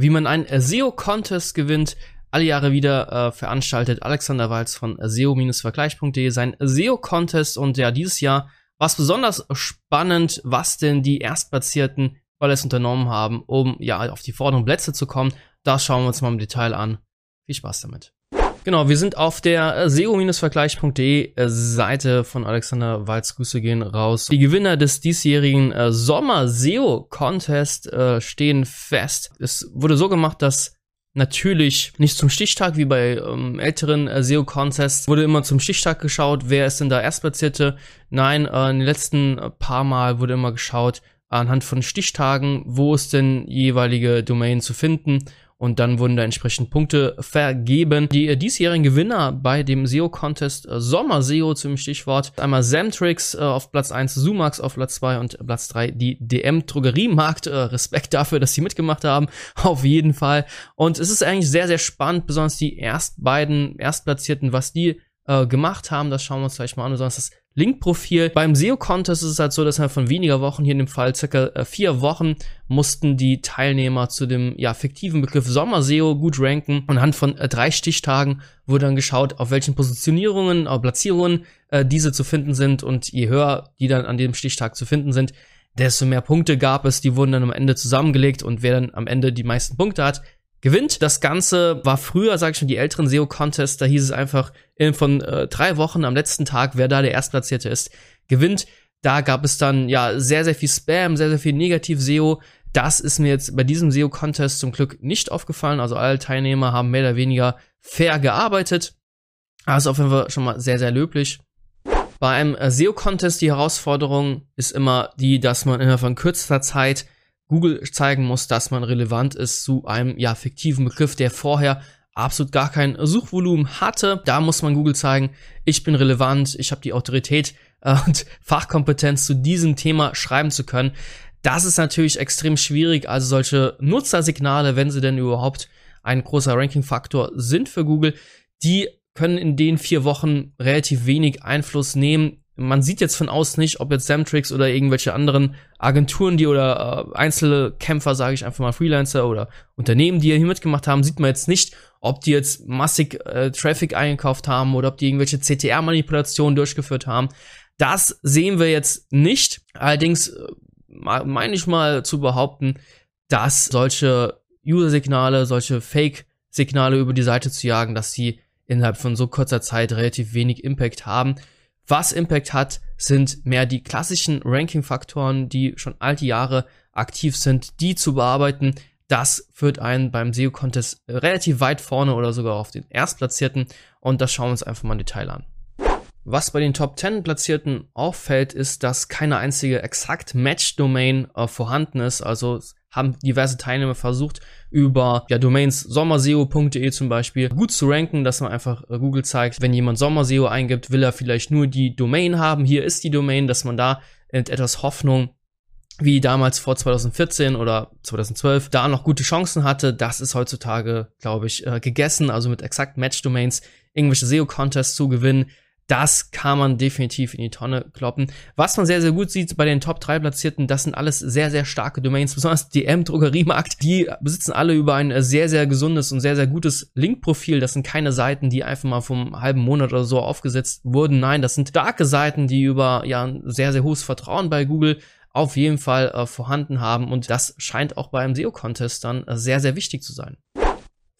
wie man einen SEO-Contest gewinnt, alle Jahre wieder äh, veranstaltet Alexander Walz von SEO-vergleich.de sein SEO-Contest und ja, dieses Jahr war es besonders spannend, was denn die Erstplatzierten alles unternommen haben, um ja auf die vorderen Plätze zu kommen. Das schauen wir uns mal im Detail an. Viel Spaß damit. Genau, wir sind auf der äh, SEO-vergleich.de äh, Seite von Alexander Walz. Grüße gehen raus. Die Gewinner des diesjährigen äh, Sommer SEO Contest äh, stehen fest. Es wurde so gemacht, dass natürlich nicht zum Stichtag wie bei ähm, älteren äh, SEO Contests wurde immer zum Stichtag geschaut, wer ist denn da Erstplatzierte. Nein, in den letzten paar Mal wurde immer geschaut anhand von Stichtagen, wo ist denn jeweilige Domain zu finden und dann wurden da entsprechend Punkte vergeben. Die äh, diesjährigen Gewinner bei dem SEO-Contest äh, Sommer SEO zum Stichwort. Einmal Samtrix äh, auf Platz 1, Sumax auf Platz 2 und Platz 3 die DM Drogeriemarkt. Äh, Respekt dafür, dass sie mitgemacht haben. Auf jeden Fall. Und es ist eigentlich sehr, sehr spannend, besonders die erst beiden Erstplatzierten, was die äh, gemacht haben. Das schauen wir uns gleich mal an. Besonders das Linkprofil. Beim SEO-Contest ist es halt so, dass wir von weniger Wochen, hier in dem Fall circa äh, vier Wochen, mussten die Teilnehmer zu dem ja, fiktiven Begriff Sommer-SEO gut ranken. Und anhand von äh, drei Stichtagen wurde dann geschaut, auf welchen Positionierungen, auf Platzierungen äh, diese zu finden sind. Und je höher die dann an dem Stichtag zu finden sind, desto mehr Punkte gab es. Die wurden dann am Ende zusammengelegt und wer dann am Ende die meisten Punkte hat, gewinnt. Das Ganze war früher, sag ich schon, die älteren SEO-Contests, da hieß es einfach in von äh, drei Wochen am letzten Tag, wer da der Erstplatzierte ist, gewinnt. Da gab es dann ja sehr, sehr viel Spam, sehr, sehr viel Negativ-SEO. Das ist mir jetzt bei diesem SEO-Contest zum Glück nicht aufgefallen. Also alle Teilnehmer haben mehr oder weniger fair gearbeitet. Ist auf jeden Fall schon mal sehr, sehr löblich. Bei einem äh, SEO-Contest die Herausforderung ist immer die, dass man innerhalb von kürzester Zeit Google zeigen muss, dass man relevant ist zu einem ja fiktiven Begriff, der vorher absolut gar kein Suchvolumen hatte. Da muss man Google zeigen, ich bin relevant, ich habe die Autorität äh, und Fachkompetenz zu diesem Thema schreiben zu können. Das ist natürlich extrem schwierig. Also solche Nutzersignale, wenn sie denn überhaupt ein großer Ranking-Faktor sind für Google, die können in den vier Wochen relativ wenig Einfluss nehmen man sieht jetzt von außen nicht, ob jetzt Samtrix oder irgendwelche anderen Agenturen, die oder äh, einzelne Kämpfer, sage ich einfach mal Freelancer oder Unternehmen, die hier mitgemacht haben, sieht man jetzt nicht, ob die jetzt massig äh, Traffic eingekauft haben oder ob die irgendwelche CTR-Manipulationen durchgeführt haben. Das sehen wir jetzt nicht. Allerdings äh, meine ich mal zu behaupten, dass solche User-Signale, solche Fake-Signale über die Seite zu jagen, dass sie innerhalb von so kurzer Zeit relativ wenig Impact haben. Was Impact hat, sind mehr die klassischen Ranking-Faktoren, die schon alte Jahre aktiv sind, die zu bearbeiten. Das führt einen beim SEO-Contest relativ weit vorne oder sogar auf den Erstplatzierten. Und das schauen wir uns einfach mal im Detail an. Was bei den Top 10 Platzierten auffällt, ist, dass keine einzige exakt Match-Domain äh, vorhanden ist. Also haben diverse Teilnehmer versucht, über ja, Domains sommerseo.de zum Beispiel gut zu ranken, dass man einfach äh, Google zeigt, wenn jemand Sommerseo eingibt, will er vielleicht nur die Domain haben. Hier ist die Domain, dass man da mit etwas Hoffnung wie damals vor 2014 oder 2012 da noch gute Chancen hatte, das ist heutzutage, glaube ich, äh, gegessen. Also mit exakt Match-Domains irgendwelche SEO-Contests zu gewinnen, das kann man definitiv in die Tonne kloppen. Was man sehr, sehr gut sieht bei den Top 3 Platzierten, das sind alles sehr, sehr starke Domains, besonders DM Drogeriemarkt. Die besitzen alle über ein sehr, sehr gesundes und sehr, sehr gutes Linkprofil. Das sind keine Seiten, die einfach mal vom halben Monat oder so aufgesetzt wurden. Nein, das sind starke Seiten, die über ja ein sehr, sehr hohes Vertrauen bei Google auf jeden Fall äh, vorhanden haben. Und das scheint auch bei einem SEO-Contest dann äh, sehr, sehr wichtig zu sein.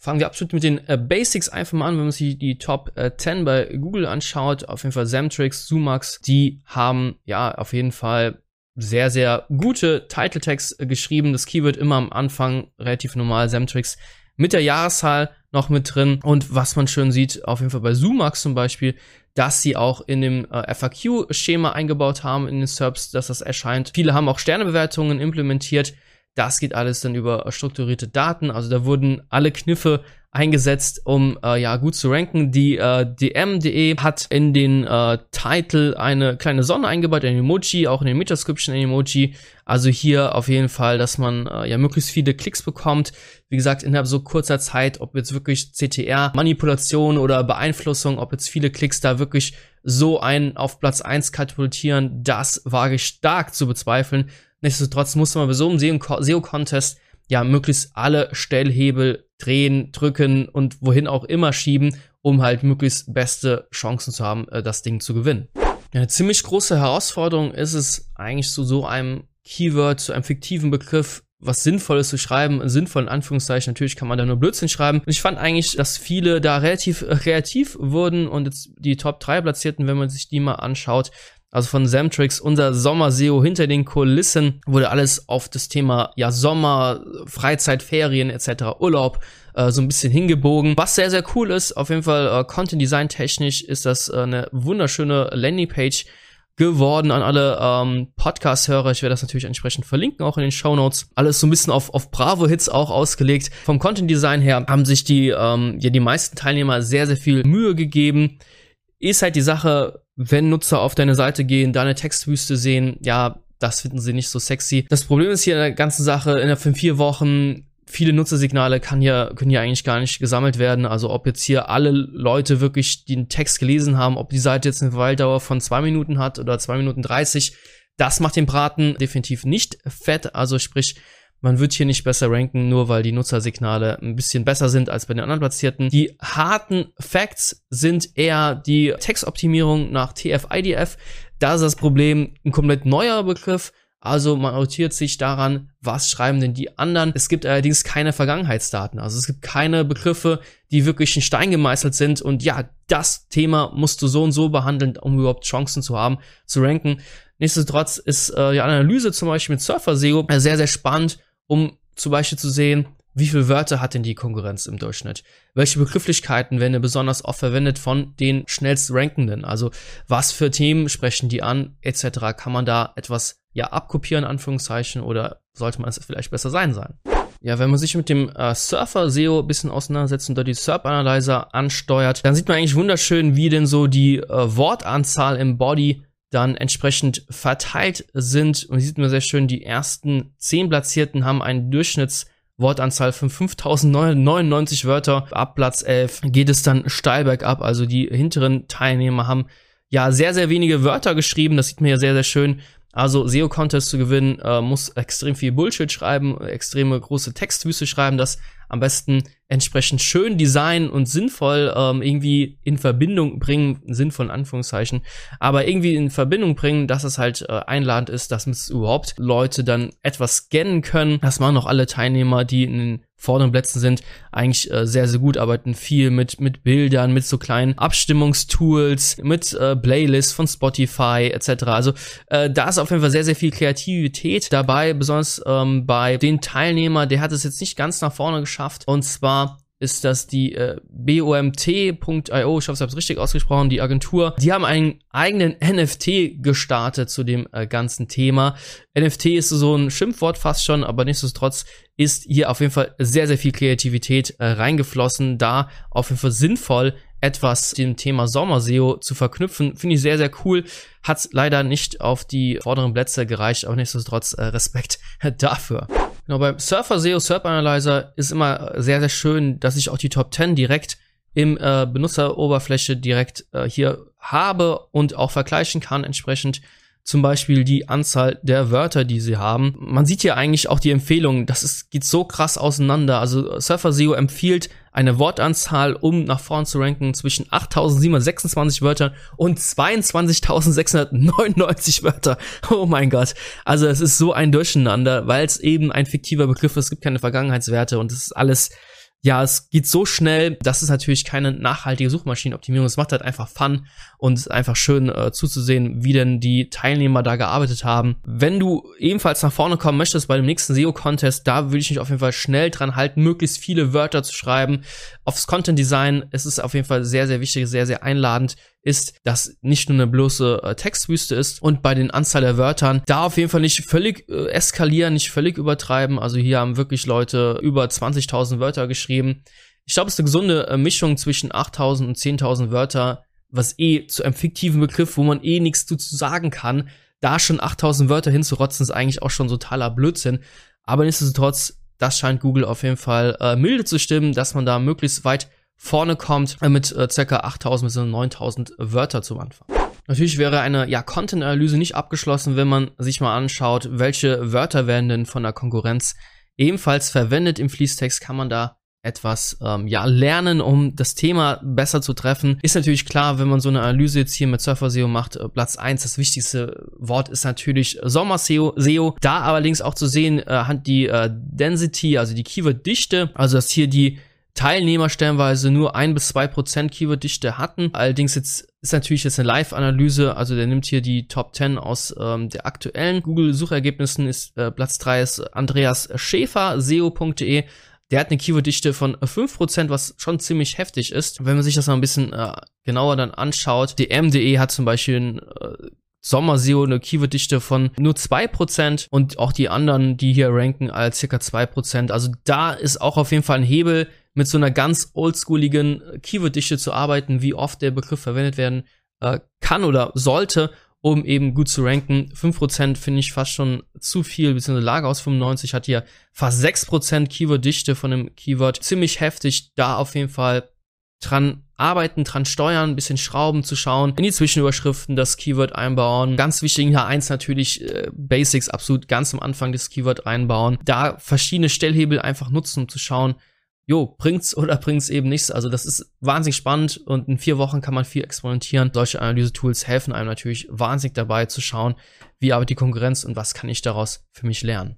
Fangen wir absolut mit den äh, Basics einfach mal an, wenn man sich die Top äh, 10 bei Google anschaut. Auf jeden Fall Zamtrix, Sumax, die haben ja auf jeden Fall sehr, sehr gute Title Tags äh, geschrieben. Das Keyword immer am Anfang relativ normal. Zamtrix mit der Jahreszahl noch mit drin. Und was man schön sieht, auf jeden Fall bei Sumax zum Beispiel, dass sie auch in dem äh, FAQ-Schema eingebaut haben in den SERPs, dass das erscheint. Viele haben auch Sternebewertungen implementiert. Das geht alles dann über strukturierte Daten. Also da wurden alle Kniffe eingesetzt, um äh, ja gut zu ranken. Die äh, DM.de hat in den äh, Titel eine kleine Sonne eingebaut, ein Emoji, auch in den Metascription ein Emoji. Also hier auf jeden Fall, dass man äh, ja möglichst viele Klicks bekommt. Wie gesagt, innerhalb so kurzer Zeit, ob jetzt wirklich CTR, Manipulation oder Beeinflussung, ob jetzt viele Klicks da wirklich so einen auf Platz eins katapultieren, das wage ich stark zu bezweifeln. Nichtsdestotrotz musste man bei so einem SEO-Contest ja möglichst alle Stellhebel drehen, drücken und wohin auch immer schieben, um halt möglichst beste Chancen zu haben, äh, das Ding zu gewinnen. Eine ziemlich große Herausforderung ist es eigentlich zu so einem Keyword, zu einem fiktiven Begriff was Sinnvolles zu schreiben, sinnvoll in Anführungszeichen, natürlich kann man da nur Blödsinn schreiben. Und ich fand eigentlich, dass viele da relativ äh, kreativ wurden und jetzt die Top 3 platzierten, wenn man sich die mal anschaut. Also von Samtrix, unser Sommer-SEO hinter den Kulissen, wurde alles auf das Thema ja Sommer, Freizeit, Ferien etc., Urlaub äh, so ein bisschen hingebogen. Was sehr, sehr cool ist, auf jeden Fall äh, Content Design technisch ist das äh, eine wunderschöne Landingpage geworden an alle ähm, Podcast-Hörer. Ich werde das natürlich entsprechend verlinken, auch in den Show Notes. Alles so ein bisschen auf, auf Bravo-Hits auch ausgelegt. Vom Content-Design her haben sich die, ähm, ja, die meisten Teilnehmer sehr, sehr viel Mühe gegeben. Ist halt die Sache, wenn Nutzer auf deine Seite gehen, deine Textwüste sehen, ja, das finden sie nicht so sexy. Das Problem ist hier in der ganzen Sache, in von vier Wochen viele Nutzersignale kann ja, können ja eigentlich gar nicht gesammelt werden. Also ob jetzt hier alle Leute wirklich den Text gelesen haben, ob die Seite jetzt eine Verweildauer von zwei Minuten hat oder zwei Minuten dreißig, das macht den Braten definitiv nicht fett. Also sprich, man wird hier nicht besser ranken, nur weil die Nutzersignale ein bisschen besser sind als bei den anderen Platzierten. Die harten Facts sind eher die Textoptimierung nach TF-IDF. Da ist das Problem ein komplett neuer Begriff also man orientiert sich daran, was schreiben denn die anderen. Es gibt allerdings keine Vergangenheitsdaten. Also es gibt keine Begriffe, die wirklich in Stein gemeißelt sind. Und ja, das Thema musst du so und so behandeln, um überhaupt Chancen zu haben, zu ranken. Nichtsdestotrotz ist äh, die Analyse zum Beispiel mit Surfer SEO sehr, sehr spannend, um zum Beispiel zu sehen, wie viele Wörter hat denn die Konkurrenz im Durchschnitt? Welche Begrifflichkeiten werden besonders oft verwendet von den schnellst rankenden? Also was für Themen sprechen die an, etc. Kann man da etwas ja abkopieren, Anführungszeichen, oder sollte man es vielleicht besser sein sein? Ja, wenn man sich mit dem äh, Surfer SEO ein bisschen auseinandersetzt und da die SERP Analyzer ansteuert, dann sieht man eigentlich wunderschön, wie denn so die äh, Wortanzahl im Body dann entsprechend verteilt sind. Und sieht man sehr schön, die ersten zehn Platzierten haben einen Durchschnittswortanzahl von 5099 Wörter. Ab Platz 11 geht es dann steil bergab. Also die hinteren Teilnehmer haben ja sehr, sehr wenige Wörter geschrieben. Das sieht man ja sehr, sehr schön. Also SEO-Contest zu gewinnen, äh, muss extrem viel Bullshit schreiben, extreme große Textwüste schreiben, das am besten entsprechend schön designen und sinnvoll ähm, irgendwie in Verbindung bringen, sinnvoll in Anführungszeichen, aber irgendwie in Verbindung bringen, dass es halt äh, einladend ist, dass es überhaupt Leute dann etwas scannen können. Das machen auch alle Teilnehmer, die in den vorderen Plätzen sind, eigentlich äh, sehr, sehr gut, arbeiten viel mit, mit Bildern, mit so kleinen Abstimmungstools, mit äh, Playlists von Spotify etc. Also äh, da ist auf jeden Fall sehr, sehr viel Kreativität dabei, besonders ähm, bei den Teilnehmern, der hat es jetzt nicht ganz nach vorne geschafft und zwar ist das die äh, BOMT.io, ich hoffe, ich habe es richtig ausgesprochen, die Agentur. Die haben einen eigenen NFT gestartet zu dem äh, ganzen Thema. NFT ist so ein Schimpfwort fast schon, aber nichtsdestotrotz ist hier auf jeden Fall sehr, sehr viel Kreativität äh, reingeflossen, da auf jeden Fall sinnvoll etwas dem Thema Sommerseo zu verknüpfen. Finde ich sehr, sehr cool. Hat leider nicht auf die vorderen Plätze gereicht, aber nichtsdestotrotz äh, Respekt dafür. Genau, beim Surfer SEO SERP Analyzer ist immer sehr, sehr schön, dass ich auch die Top 10 direkt im äh, Benutzeroberfläche direkt äh, hier habe und auch vergleichen kann entsprechend zum Beispiel die Anzahl der Wörter, die sie haben. Man sieht hier eigentlich auch die Empfehlungen, das ist, geht so krass auseinander. Also Surfer SEO empfiehlt eine Wortanzahl, um nach vorn zu ranken, zwischen 8.726 Wörtern und 22.699 Wörter. Oh mein Gott. Also es ist so ein Durcheinander, weil es eben ein fiktiver Begriff ist, es gibt keine Vergangenheitswerte und es ist alles ja, es geht so schnell, das ist natürlich keine nachhaltige Suchmaschinenoptimierung. Es macht halt einfach Fun und einfach schön äh, zuzusehen, wie denn die Teilnehmer da gearbeitet haben. Wenn du ebenfalls nach vorne kommen möchtest bei dem nächsten SEO-Contest, da würde ich mich auf jeden Fall schnell dran halten, möglichst viele Wörter zu schreiben. Aufs Content Design ist es auf jeden Fall sehr, sehr wichtig, sehr, sehr einladend ist, dass nicht nur eine bloße äh, Textwüste ist und bei den Anzahl der Wörtern da auf jeden Fall nicht völlig äh, eskalieren, nicht völlig übertreiben. Also hier haben wirklich Leute über 20.000 Wörter geschrieben. Ich glaube, es ist eine gesunde äh, Mischung zwischen 8.000 und 10.000 Wörter, was eh zu einem fiktiven Begriff, wo man eh nichts zu sagen kann, da schon 8000 Wörter hinzurotzen, ist eigentlich auch schon totaler Blödsinn. Aber nichtsdestotrotz, das scheint Google auf jeden Fall äh, milde zu stimmen, dass man da möglichst weit vorne kommt äh, mit äh, ca. 8000 bis 9000 Wörter zum Anfang. Natürlich wäre eine ja, Content-Analyse nicht abgeschlossen, wenn man sich mal anschaut, welche Wörter werden denn von der Konkurrenz ebenfalls verwendet im Fließtext, kann man da etwas ähm, ja lernen, um das Thema besser zu treffen. Ist natürlich klar, wenn man so eine Analyse jetzt hier mit Surfer SEO macht, äh, Platz eins. das wichtigste Wort ist natürlich Sommer SEO. SEO. Da allerdings auch zu sehen, äh, hat die äh, Density, also die Keyword-Dichte, also dass hier die Teilnehmer stellenweise nur ein bis zwei Prozent Keyword-Dichte hatten. Allerdings jetzt ist natürlich jetzt eine Live-Analyse, also der nimmt hier die Top 10 aus ähm, der aktuellen Google-Suchergebnissen. Ist äh, Platz drei ist Andreas Schäfer, SEO.de. Der hat eine Keyword-Dichte von 5%, was schon ziemlich heftig ist. Wenn man sich das mal ein bisschen äh, genauer dann anschaut, dm.de hat zum Beispiel ein äh, Sommer-SEO eine Keyword-Dichte von nur 2% und auch die anderen, die hier ranken, als circa 2%. Also da ist auch auf jeden Fall ein Hebel, mit so einer ganz oldschooligen Keyword-Dichte zu arbeiten, wie oft der Begriff verwendet werden äh, kann oder sollte, um eben gut zu ranken. 5% finde ich fast schon zu viel, beziehungsweise Lager aus 95 hat hier fast 6% Keyword-Dichte von dem Keyword. Ziemlich heftig, da auf jeden Fall dran arbeiten, dran steuern, ein bisschen schrauben, zu schauen, in die Zwischenüberschriften das Keyword einbauen. Ganz wichtig in H1 natürlich äh, Basics absolut ganz am Anfang des Keyword einbauen. Da verschiedene Stellhebel einfach nutzen, um zu schauen, jo, bringt's oder bringt's eben nichts. Also das ist wahnsinnig spannend und in vier Wochen kann man viel experimentieren. Solche Analyse-Tools helfen einem natürlich wahnsinnig dabei zu schauen, wie arbeitet die Konkurrenz und was kann ich daraus für mich lernen.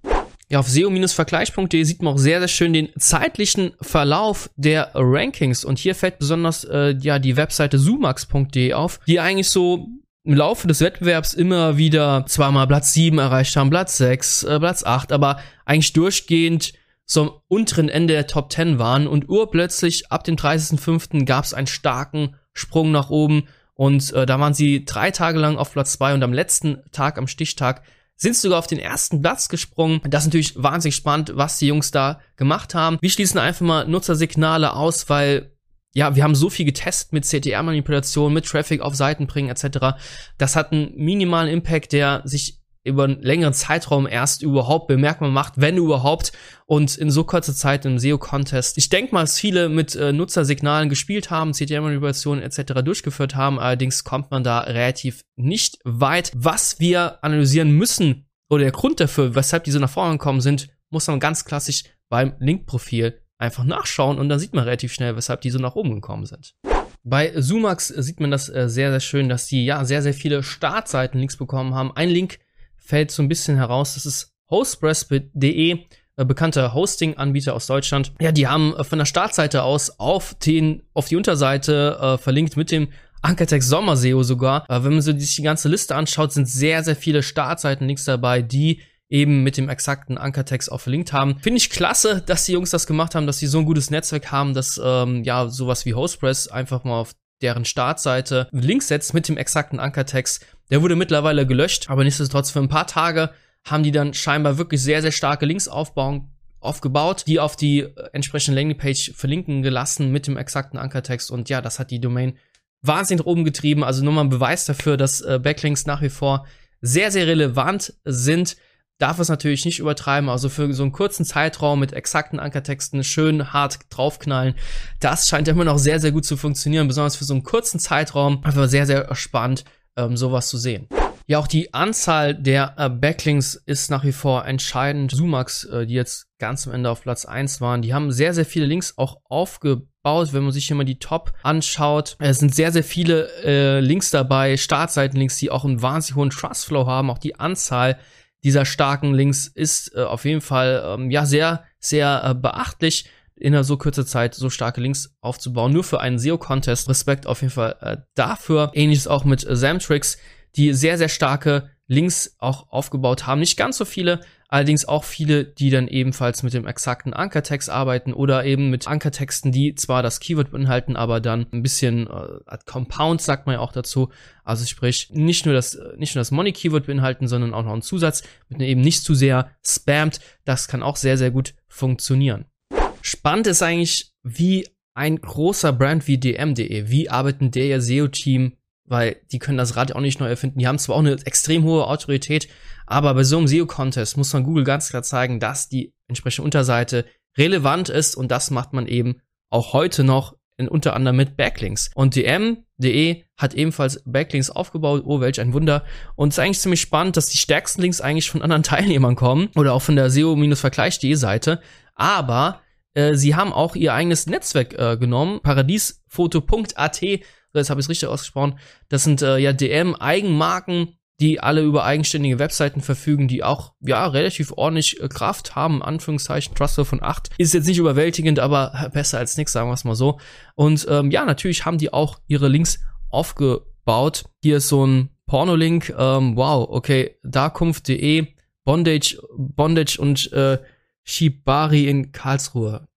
Ja, auf SEO-vergleich.de sieht man auch sehr, sehr schön den zeitlichen Verlauf der Rankings. Und hier fällt besonders äh, ja die Webseite sumax.de auf, die eigentlich so im Laufe des Wettbewerbs immer wieder zweimal Platz 7 erreicht haben, Platz 6, äh, Platz 8, aber eigentlich durchgehend am unteren Ende der Top 10 waren und urplötzlich ab dem 30.05. gab es einen starken Sprung nach oben und äh, da waren sie drei Tage lang auf Platz 2 und am letzten Tag, am Stichtag, sind sogar auf den ersten Platz gesprungen. Das ist natürlich wahnsinnig spannend, was die Jungs da gemacht haben. Wir schließen einfach mal Nutzersignale aus, weil ja, wir haben so viel getestet mit CTR-Manipulation, mit Traffic auf Seiten bringen etc. Das hat einen minimalen Impact, der sich über einen längeren Zeitraum erst überhaupt bemerkbar macht, wenn überhaupt, und in so kurzer Zeit im SEO-Contest. Ich denke mal, dass viele mit äh, Nutzersignalen gespielt haben, CTM-Manipulationen etc. durchgeführt haben, allerdings kommt man da relativ nicht weit. Was wir analysieren müssen, oder der Grund dafür, weshalb diese nach vorne gekommen sind, muss man ganz klassisch beim Link-Profil einfach nachschauen und dann sieht man relativ schnell, weshalb diese nach oben gekommen sind. Bei Sumax sieht man das äh, sehr, sehr schön, dass die ja sehr, sehr viele Startseiten-Links bekommen haben. Ein Link fällt so ein bisschen heraus. Das ist hostpress.de, äh, bekannter Hosting-Anbieter aus Deutschland. Ja, die haben äh, von der Startseite aus auf den, auf die Unterseite äh, verlinkt mit dem Ankertext Sommer SEO sogar. Wenn man sich die ganze Liste anschaut, sind sehr, sehr viele Startseiten-Links dabei, die eben mit dem exakten Ankertext auch verlinkt haben. Finde ich klasse, dass die Jungs das gemacht haben, dass sie so ein gutes Netzwerk haben, dass ähm, ja sowas wie Hostpress einfach mal auf deren Startseite Links setzt mit dem exakten Ankertext. Der wurde mittlerweile gelöscht, aber nichtsdestotrotz für ein paar Tage haben die dann scheinbar wirklich sehr, sehr starke Links aufbauen, aufgebaut, die auf die äh, entsprechende Landingpage verlinken gelassen mit dem exakten Ankertext. Und ja, das hat die Domain wahnsinnig oben getrieben. Also nur mal ein Beweis dafür, dass äh, Backlinks nach wie vor sehr, sehr relevant sind darf es natürlich nicht übertreiben. Also für so einen kurzen Zeitraum mit exakten Ankertexten schön hart draufknallen. Das scheint immer noch sehr, sehr gut zu funktionieren. Besonders für so einen kurzen Zeitraum. Einfach sehr, sehr spannend, ähm, sowas zu sehen. Ja, auch die Anzahl der äh, Backlinks ist nach wie vor entscheidend. Sumax, äh, die jetzt ganz am Ende auf Platz 1 waren, die haben sehr, sehr viele Links auch aufgebaut. Wenn man sich hier mal die Top anschaut, es sind sehr, sehr viele äh, Links dabei, Startseitenlinks, die auch einen wahnsinnig hohen Trustflow haben. Auch die Anzahl dieser starken Links ist äh, auf jeden Fall ähm, ja sehr, sehr äh, beachtlich in einer so kurzer Zeit so starke Links aufzubauen. Nur für einen SEO-Contest. Respekt auf jeden Fall äh, dafür. Ähnliches auch mit äh, Zamtrix, die sehr, sehr starke Links auch aufgebaut haben. Nicht ganz so viele, allerdings auch viele, die dann ebenfalls mit dem exakten Ankertext arbeiten oder eben mit Ankertexten, die zwar das Keyword beinhalten, aber dann ein bisschen äh, Compound sagt man ja auch dazu. Also sprich, nicht nur das, nicht nur das Money-Keyword beinhalten, sondern auch noch einen Zusatz, mit dem eben nicht zu sehr spammt. Das kann auch sehr, sehr gut funktionieren. Spannend ist eigentlich, wie ein großer Brand wie dm.de, wie arbeiten der SEO-Team weil die können das Rad auch nicht neu erfinden. Die haben zwar auch eine extrem hohe Autorität, aber bei so einem SEO-Contest muss man Google ganz klar zeigen, dass die entsprechende Unterseite relevant ist und das macht man eben auch heute noch in, unter anderem mit Backlinks. Und DM, De hat ebenfalls Backlinks aufgebaut. Oh, welch ein Wunder. Und es ist eigentlich ziemlich spannend, dass die stärksten Links eigentlich von anderen Teilnehmern kommen oder auch von der SEO-Vergleich.de Seite. Aber äh, sie haben auch ihr eigenes Netzwerk äh, genommen, paradiesfoto.at, jetzt habe ich es richtig ausgesprochen. Das sind äh, ja DM-Eigenmarken, die alle über eigenständige Webseiten verfügen, die auch ja relativ ordentlich äh, Kraft haben. Anführungszeichen Trustwell von 8 ist jetzt nicht überwältigend, aber besser als nichts, sagen wir es mal so. Und ähm, ja, natürlich haben die auch ihre Links aufgebaut. Hier ist so ein Pornolink. Ähm, wow, okay, darkunft.de, Bondage, Bondage und äh, Shibari in Karlsruhe.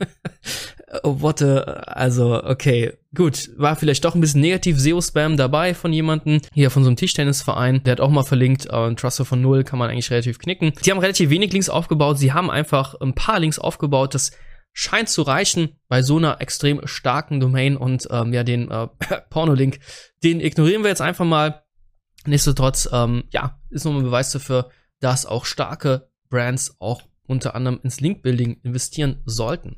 what a, also, okay, gut, war vielleicht doch ein bisschen negativ SEO-Spam dabei von jemandem, hier von so einem Tischtennisverein, der hat auch mal verlinkt, äh, ein Truster von null kann man eigentlich relativ knicken. Sie haben relativ wenig Links aufgebaut, sie haben einfach ein paar Links aufgebaut, das scheint zu reichen bei so einer extrem starken Domain und ähm, ja, den äh, Porno-Link, den ignorieren wir jetzt einfach mal. Nichtsdestotrotz, ähm, ja, ist nochmal ein Beweis dafür, dass auch starke Brands auch unter anderem ins Link-Building investieren sollten.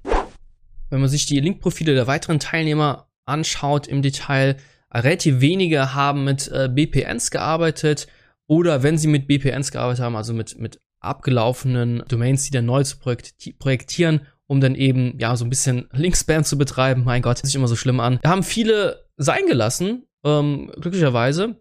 Wenn man sich die Link-Profile der weiteren Teilnehmer anschaut im Detail, relativ wenige haben mit äh, BPNs gearbeitet oder wenn sie mit BPNs gearbeitet haben, also mit, mit abgelaufenen Domains, die dann neu zu projektieren, um dann eben ja so ein bisschen Link-Spam zu betreiben. Mein Gott, das sich immer so schlimm an. Da haben viele sein gelassen, ähm, glücklicherweise.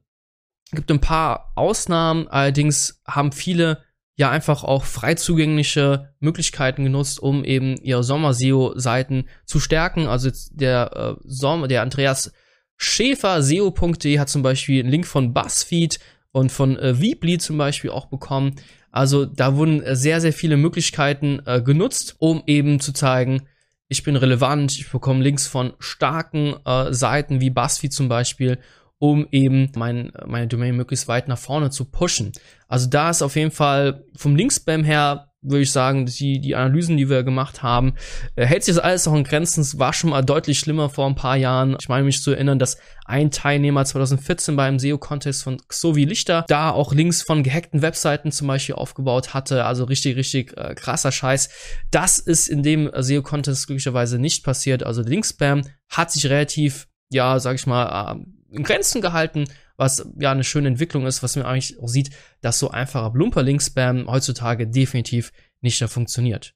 Gibt ein paar Ausnahmen, allerdings haben viele ja einfach auch frei zugängliche Möglichkeiten genutzt, um eben ihre Sommer-SEO-Seiten zu stärken. Also der äh, Sommer, der Andreas Schäfer, SEO.de hat zum Beispiel einen Link von BuzzFeed und von äh, Weebly zum Beispiel auch bekommen. Also da wurden äh, sehr, sehr viele Möglichkeiten äh, genutzt, um eben zu zeigen, ich bin relevant, ich bekomme Links von starken äh, Seiten wie BuzzFeed zum Beispiel um eben mein, meine Domain möglichst weit nach vorne zu pushen. Also da ist auf jeden Fall vom Linkspam her würde ich sagen, die, die Analysen, die wir gemacht haben, äh, hält sich das alles noch in Grenzen. Es war schon mal deutlich schlimmer vor ein paar Jahren. Ich meine mich zu erinnern, dass ein Teilnehmer 2014 beim SEO-Contest von Xovi Lichter da auch Links von gehackten Webseiten zum Beispiel aufgebaut hatte. Also richtig, richtig äh, krasser Scheiß. Das ist in dem SEO-Contest glücklicherweise nicht passiert. Also Linkspam hat sich relativ, ja, sag ich mal, äh, in Grenzen gehalten, was ja eine schöne Entwicklung ist, was man eigentlich auch sieht, dass so einfacher Blumper-Link-Spam heutzutage definitiv nicht mehr funktioniert.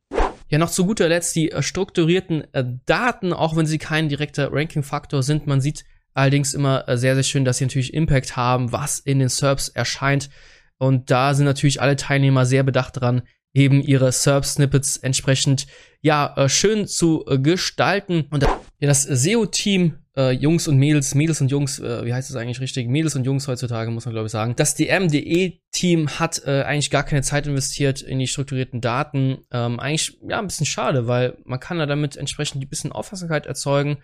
Ja, noch zu guter Letzt die äh, strukturierten äh, Daten, auch wenn sie kein direkter Ranking-Faktor sind. Man sieht allerdings immer äh, sehr, sehr schön, dass sie natürlich Impact haben, was in den SERPs erscheint. Und da sind natürlich alle Teilnehmer sehr bedacht daran, eben ihre SERP-Snippets entsprechend ja schön zu gestalten. Und das SEO-Team äh, Jungs und Mädels, Mädels und Jungs, äh, wie heißt es eigentlich richtig? Mädels und Jungs heutzutage, muss man glaube ich sagen. Das DMDE-Team hat äh, eigentlich gar keine Zeit investiert in die strukturierten Daten. Ähm, eigentlich, ja, ein bisschen schade, weil man kann da damit entsprechend ein bisschen Aufmerksamkeit erzeugen.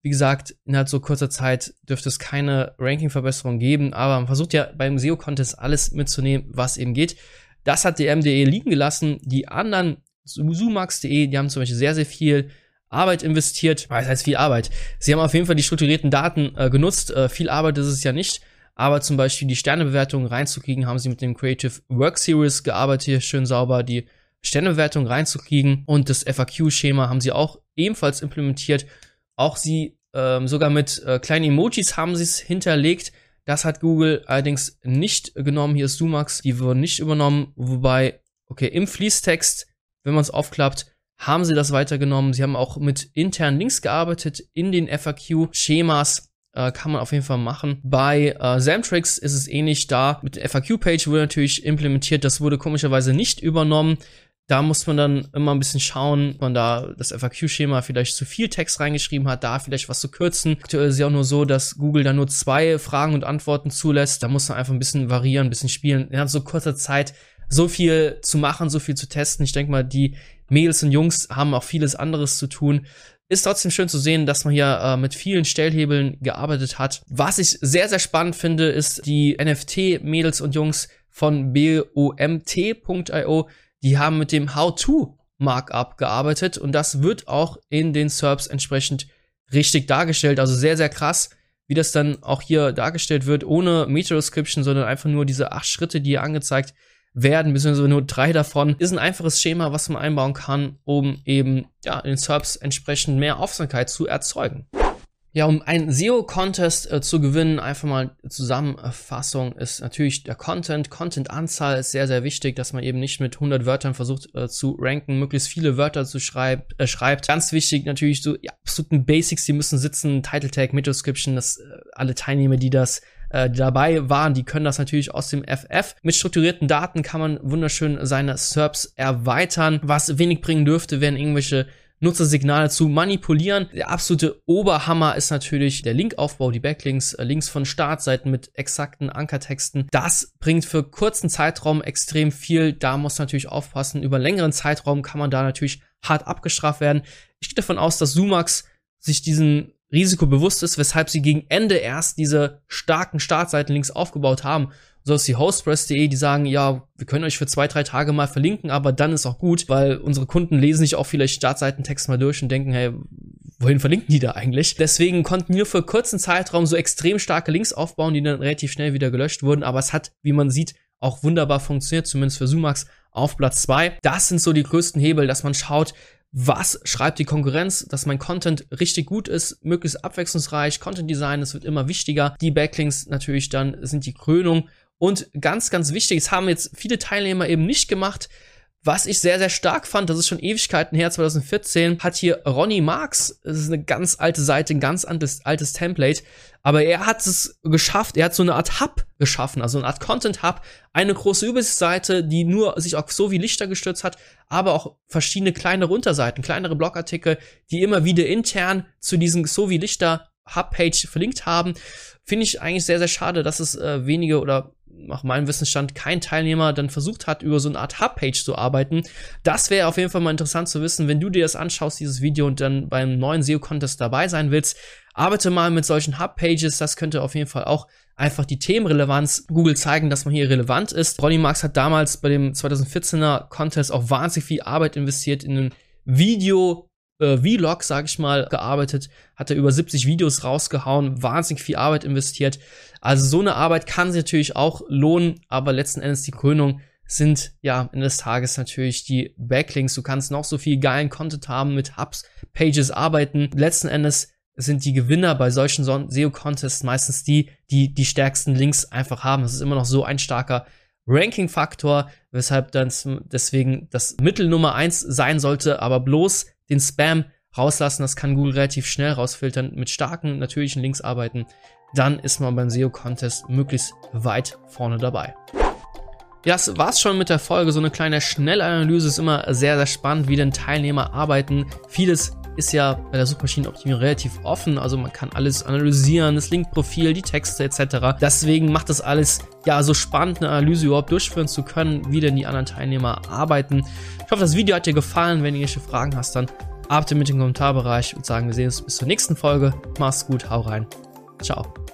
Wie gesagt, innerhalb so kurzer Zeit dürfte es keine Ranking-Verbesserung geben, aber man versucht ja beim SEO-Contest alles mitzunehmen, was eben geht. Das hat DMDE liegen gelassen. Die anderen, Sumax.de, die haben zum Beispiel sehr, sehr viel Arbeit investiert. Was heißt viel Arbeit? Sie haben auf jeden Fall die strukturierten Daten äh, genutzt. Äh, viel Arbeit ist es ja nicht. Aber zum Beispiel die Sternebewertung reinzukriegen, haben sie mit dem Creative Work Series gearbeitet, hier schön sauber die Sternebewertung reinzukriegen. Und das FAQ-Schema haben sie auch ebenfalls implementiert. Auch sie ähm, sogar mit äh, kleinen Emojis haben sie es hinterlegt. Das hat Google allerdings nicht genommen. Hier ist Sumax, die wurden nicht übernommen. Wobei, okay, im Fließtext, wenn man es aufklappt, haben sie das weitergenommen. Sie haben auch mit internen Links gearbeitet in den FAQ-Schemas. Äh, kann man auf jeden Fall machen. Bei äh, Zamtrix ist es ähnlich da. Mit der FAQ-Page wurde natürlich implementiert. Das wurde komischerweise nicht übernommen. Da muss man dann immer ein bisschen schauen, ob man da das FAQ-Schema vielleicht zu viel Text reingeschrieben hat, da vielleicht was zu kürzen. Aktuell ist ja auch nur so, dass Google da nur zwei Fragen und Antworten zulässt. Da muss man einfach ein bisschen variieren, ein bisschen spielen. In so kurzer Zeit so viel zu machen, so viel zu testen. Ich denke mal, die Mädels und Jungs haben auch vieles anderes zu tun. Ist trotzdem schön zu sehen, dass man hier äh, mit vielen Stellhebeln gearbeitet hat. Was ich sehr, sehr spannend finde, ist die NFT-Mädels und Jungs von bomt.io. Die haben mit dem How-To-Markup gearbeitet und das wird auch in den SERPs entsprechend richtig dargestellt. Also sehr, sehr krass, wie das dann auch hier dargestellt wird, ohne Meta-Description, sondern einfach nur diese acht Schritte, die hier angezeigt werden, beziehungsweise nur drei davon, ist ein einfaches Schema, was man einbauen kann, um eben ja, in den SERPs entsprechend mehr Aufmerksamkeit zu erzeugen. Ja, um einen SEO-Contest äh, zu gewinnen, einfach mal Zusammenfassung, ist natürlich der Content. Content-Anzahl ist sehr, sehr wichtig, dass man eben nicht mit 100 Wörtern versucht äh, zu ranken, möglichst viele Wörter zu schreib, äh, schreibt. Ganz wichtig natürlich so ja, absoluten Basics, die müssen sitzen, Title Tag, Meta-Description, dass äh, alle Teilnehmer, die das äh, dabei waren, die können das natürlich aus dem FF. Mit strukturierten Daten kann man wunderschön seine SERPs erweitern. Was wenig bringen dürfte, wären irgendwelche Nutzersignale zu manipulieren. Der absolute Oberhammer ist natürlich der Linkaufbau, die Backlinks, äh, Links von Startseiten mit exakten Ankertexten. Das bringt für kurzen Zeitraum extrem viel. Da muss natürlich aufpassen. Über längeren Zeitraum kann man da natürlich hart abgestraft werden. Ich gehe davon aus, dass Sumax sich diesen Risiko bewusst ist, weshalb sie gegen Ende erst diese starken Startseitenlinks aufgebaut haben so ist die Hostpress.de, die sagen, ja, wir können euch für zwei, drei Tage mal verlinken, aber dann ist auch gut, weil unsere Kunden lesen sich auch vielleicht Startseitentext mal durch und denken, hey, wohin verlinken die da eigentlich? Deswegen konnten wir für kurzen Zeitraum so extrem starke Links aufbauen, die dann relativ schnell wieder gelöscht wurden, aber es hat, wie man sieht, auch wunderbar funktioniert, zumindest für Sumax auf Platz zwei. Das sind so die größten Hebel, dass man schaut, was schreibt die Konkurrenz, dass mein Content richtig gut ist, möglichst abwechslungsreich, Content Design, es wird immer wichtiger. Die Backlinks natürlich dann sind die Krönung und ganz, ganz wichtig, es haben jetzt viele Teilnehmer eben nicht gemacht. Was ich sehr, sehr stark fand, das ist schon Ewigkeiten her, 2014, hat hier Ronnie Marks, das ist eine ganz alte Seite, ein ganz altes, altes Template, aber er hat es geschafft, er hat so eine Art Hub geschaffen, also eine Art Content Hub, eine große Übersichtsseite, die nur sich auf so wie Lichter gestürzt hat, aber auch verschiedene kleinere Unterseiten, kleinere Blogartikel, die immer wieder intern zu diesem so wie Lichter Hubpage verlinkt haben. Finde ich eigentlich sehr, sehr schade, dass es äh, wenige oder nach meinem Wissensstand kein Teilnehmer dann versucht hat, über so eine Art Hubpage zu arbeiten. Das wäre auf jeden Fall mal interessant zu wissen, wenn du dir das anschaust, dieses Video und dann beim neuen SEO-Contest dabei sein willst. Arbeite mal mit solchen Hubpages, das könnte auf jeden Fall auch einfach die Themenrelevanz Google zeigen, dass man hier relevant ist. Ronnie Marx hat damals bei dem 2014er Contest auch wahnsinnig viel Arbeit investiert in ein Video äh, Vlog, sag ich mal, gearbeitet, hat er über 70 Videos rausgehauen, wahnsinnig viel Arbeit investiert. Also so eine Arbeit kann sich natürlich auch lohnen, aber letzten Endes die Krönung sind ja Ende des Tages natürlich die Backlinks. Du kannst noch so viel geilen Content haben, mit Hubs, Pages arbeiten. Letzten Endes sind die Gewinner bei solchen SEO-Contests meistens die, die die stärksten Links einfach haben. Das ist immer noch so ein starker Ranking-Faktor, weshalb dann deswegen das Mittel Nummer eins sein sollte, aber bloß den Spam rauslassen. Das kann Google relativ schnell rausfiltern. Mit starken, natürlichen Links arbeiten. Dann ist man beim SEO-Contest möglichst weit vorne dabei. Ja, das war's schon mit der Folge. So eine kleine Schnellanalyse ist immer sehr, sehr spannend, wie denn Teilnehmer arbeiten. Vieles ist ja bei der Suchmaschinenoptimierung relativ offen, also man kann alles analysieren, das Linkprofil, die Texte etc. Deswegen macht das alles ja so spannend, eine Analyse überhaupt durchführen zu können, wie denn die anderen Teilnehmer arbeiten. Ich hoffe, das Video hat dir gefallen. Wenn du irgendwelche Fragen hast, dann ab mit dem Kommentarbereich und sagen, wir sehen uns bis zur nächsten Folge. Mach's gut, hau rein. Ciao.